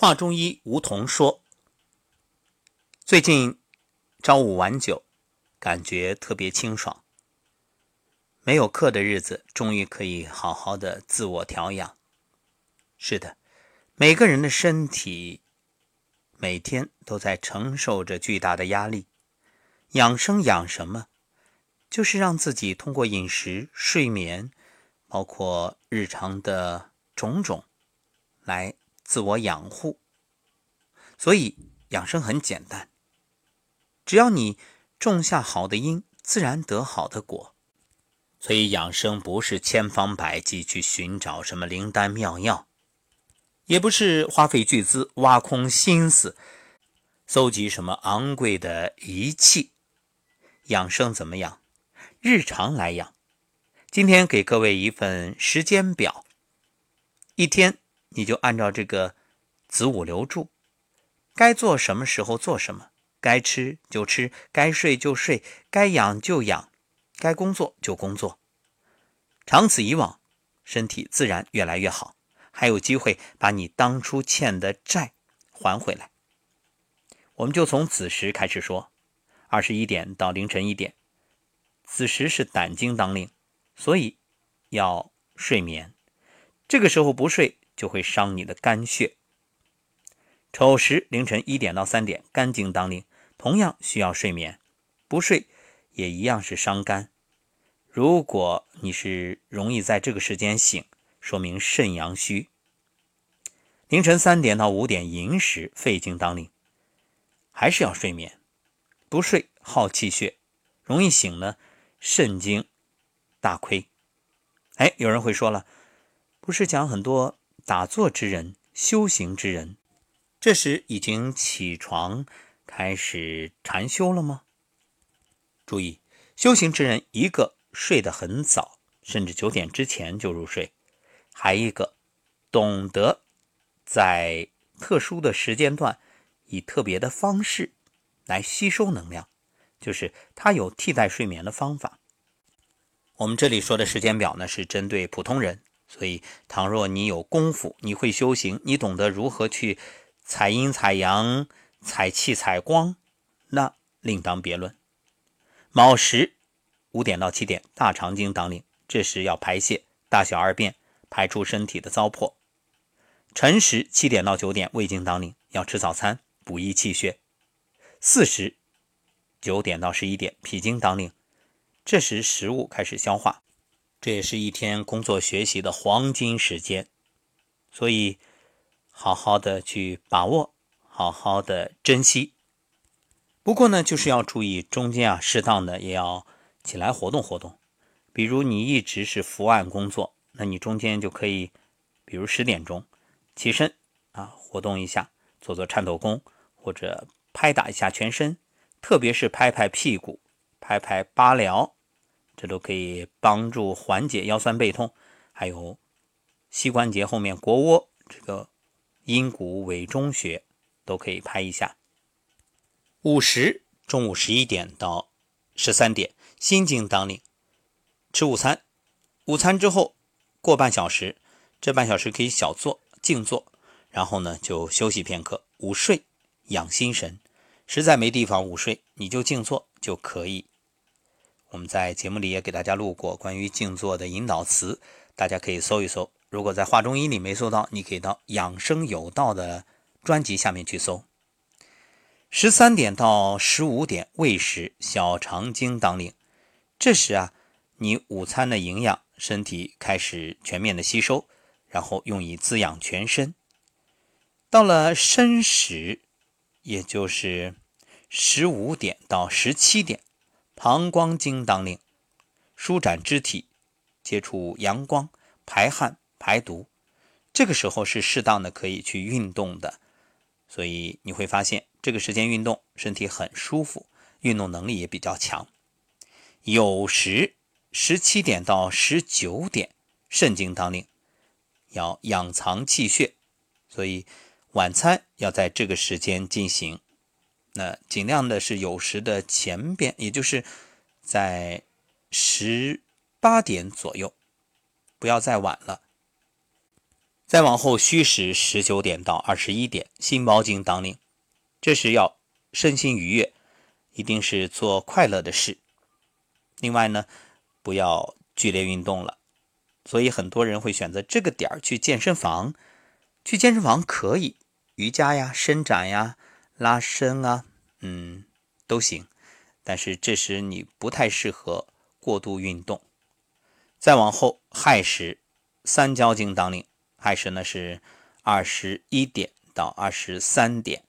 华中医吴桐说：“最近朝五晚九，感觉特别清爽。没有课的日子，终于可以好好的自我调养。是的，每个人的身体每天都在承受着巨大的压力。养生养什么？就是让自己通过饮食、睡眠，包括日常的种种，来。”自我养护，所以养生很简单。只要你种下好的因，自然得好的果。所以养生不是千方百计去寻找什么灵丹妙药，也不是花费巨资挖空心思搜集什么昂贵的仪器。养生怎么养？日常来养。今天给各位一份时间表，一天。你就按照这个子午流注，该做什么时候做什么，该吃就吃，该睡就睡，该养就养，该工作就工作。长此以往，身体自然越来越好，还有机会把你当初欠的债还回来。我们就从子时开始说，二十一点到凌晨一点，子时是胆经当令，所以要睡眠。这个时候不睡。就会伤你的肝血。丑时凌晨一点到三点，肝经当令，同样需要睡眠，不睡也一样是伤肝。如果你是容易在这个时间醒，说明肾阳虚。凌晨三点到五点寅时，肺经当令，还是要睡眠，不睡耗气血，容易醒呢，肾经大亏。哎，有人会说了，不是讲很多。打坐之人，修行之人，这时已经起床开始禅修了吗？注意，修行之人一个睡得很早，甚至九点之前就入睡；还一个懂得在特殊的时间段以特别的方式来吸收能量，就是他有替代睡眠的方法。我们这里说的时间表呢，是针对普通人。所以，倘若你有功夫，你会修行，你懂得如何去采阴采阳、采气采光，那另当别论。卯时五点到七点，大肠经当令，这时要排泄，大小二便，排出身体的糟粕。辰时七点到九点，胃经当令，要吃早餐，补益气血。巳时九点到十一点，脾经当令，这时食物开始消化。这也是一天工作学习的黄金时间，所以好好的去把握，好好的珍惜。不过呢，就是要注意中间啊，适当的也要起来活动活动。比如你一直是伏案工作，那你中间就可以，比如十点钟起身啊，活动一下，做做颤抖功，或者拍打一下全身，特别是拍拍屁股，拍拍八髎。这都可以帮助缓解腰酸背痛，还有膝关节后面腘窝这个阴骨委中穴都可以拍一下。午时，中午十一点到十三点，心经当令，吃午餐。午餐之后过半小时，这半小时可以小坐静坐，然后呢就休息片刻，午睡养心神。实在没地方午睡，你就静坐就可以。我们在节目里也给大家录过关于静坐的引导词，大家可以搜一搜。如果在画中医里没搜到，你可以到养生有道的专辑下面去搜。十三点到十五点胃时，小肠经当令，这时啊，你午餐的营养身体开始全面的吸收，然后用以滋养全身。到了申时，也就是十五点到十七点。膀胱经当令，舒展肢体，接触阳光，排汗排毒。这个时候是适当的可以去运动的，所以你会发现这个时间运动身体很舒服，运动能力也比较强。有时十七点到十九点，肾经当令，要养藏气血，所以晚餐要在这个时间进行。那尽量的是酉时的前边，也就是在十八点左右，不要再晚了。再往后虚时十九点到二十一点，心包经当令，这时要身心愉悦，一定是做快乐的事。另外呢，不要剧烈运动了。所以很多人会选择这个点儿去健身房。去健身房可以瑜伽呀、伸展呀、拉伸啊，嗯，都行。但是这时你不太适合过度运动。再往后亥时，三焦经当令。亥时呢是二十一点到二十三点，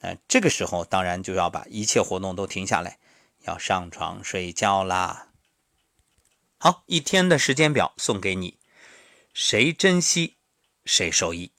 那这个时候当然就要把一切活动都停下来，要上床睡觉啦。好，一天的时间表送给你，谁珍惜谁受益。